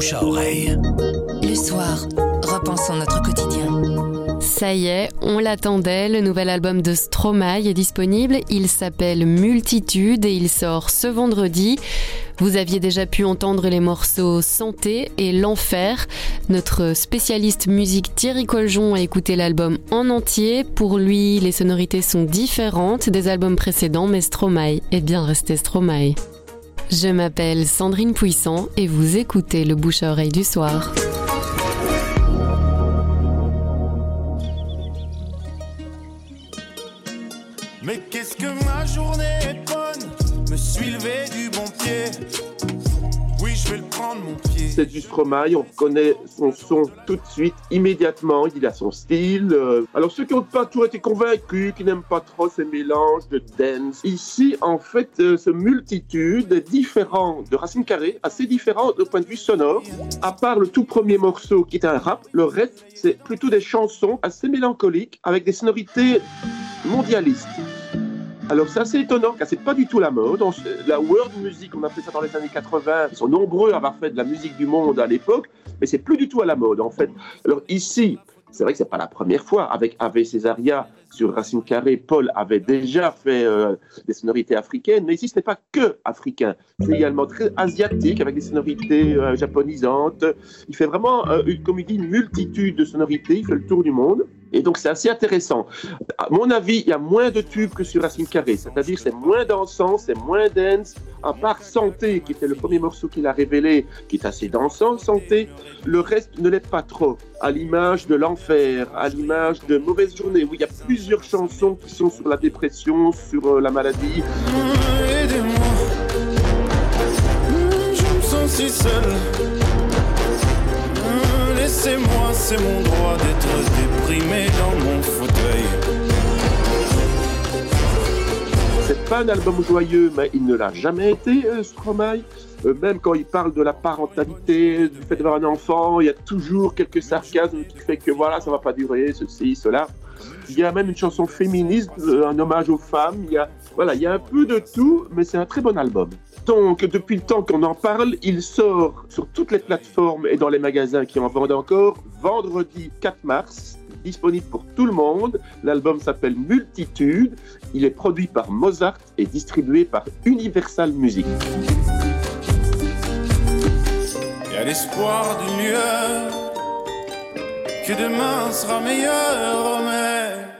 bouche à oreille. Le soir, repensons notre quotidien. Ça y est, on l'attendait, le nouvel album de Stromae est disponible, il s'appelle Multitude et il sort ce vendredi. Vous aviez déjà pu entendre les morceaux Santé et L'Enfer. Notre spécialiste musique Thierry Coljon a écouté l'album en entier. Pour lui, les sonorités sont différentes des albums précédents, mais Stromae est bien resté Stromae. Je m'appelle Sandrine Puissant et vous écoutez le bouche à oreille du soir. Mais qu'est-ce que ma journée est bonne Me suis levé du bon pied C'est du Stromae, on reconnaît son son tout de suite, immédiatement, il a son style. euh. Alors ceux qui n'ont pas toujours été convaincus, qui n'aiment pas trop ces mélanges de dance, ici en fait euh, ce multitude est différent de Racine Carré, assez différent au point de vue sonore. À part le tout premier morceau qui est un rap, le reste c'est plutôt des chansons assez mélancoliques avec des sonorités mondialistes. Alors c'est assez étonnant car c'est pas du tout la mode. La world music, on appelait ça dans les années 80, ils sont nombreux à avoir fait de la musique du monde à l'époque, mais c'est plus du tout à la mode en fait. Alors ici, c'est vrai que c'est pas la première fois. Avec Ave Césaria sur Racine Carré, Paul avait déjà fait euh, des sonorités africaines, mais ici ce n'est pas que africain. C'est également très asiatique avec des sonorités euh, japonisantes. Il fait vraiment, euh, une, comme il dit, une multitude de sonorités. Il fait le tour du monde. Et donc c'est assez intéressant. À mon avis, il y a moins de tubes que sur Racine Carré, c'est-à-dire c'est moins dansant, c'est moins dance, à part Santé, qui était le premier morceau qu'il a révélé, qui est assez dansant, Santé, le reste ne l'est pas trop, à l'image de l'enfer, à l'image de Mauvaise Journée, où il y a plusieurs chansons qui sont sur la dépression, sur euh, la maladie. Aidez-moi. Je me sens si seul Mmh, Laissez-moi, c'est mon droit d'être déprimé dans mon fauteuil C'est pas un album joyeux, mais il ne l'a jamais été, euh, Stromae. Euh, même quand il parle de la parentalité, du fait d'avoir un enfant, il y a toujours quelques sarcasmes qui fait que voilà, ça va pas durer, ceci, cela. Il y a même une chanson féministe, euh, un hommage aux femmes. Il y a, voilà, il y a un peu de tout, mais c'est un très bon album. Donc, depuis le temps qu'on en parle, il sort sur toutes les plateformes et dans les magasins qui en vendent encore, vendredi 4 mars, disponible pour tout le monde. L'album s'appelle Multitude. Il est produit par Mozart et distribué par Universal Music. Il y a l'espoir d'une lueur Que demain sera meilleur mais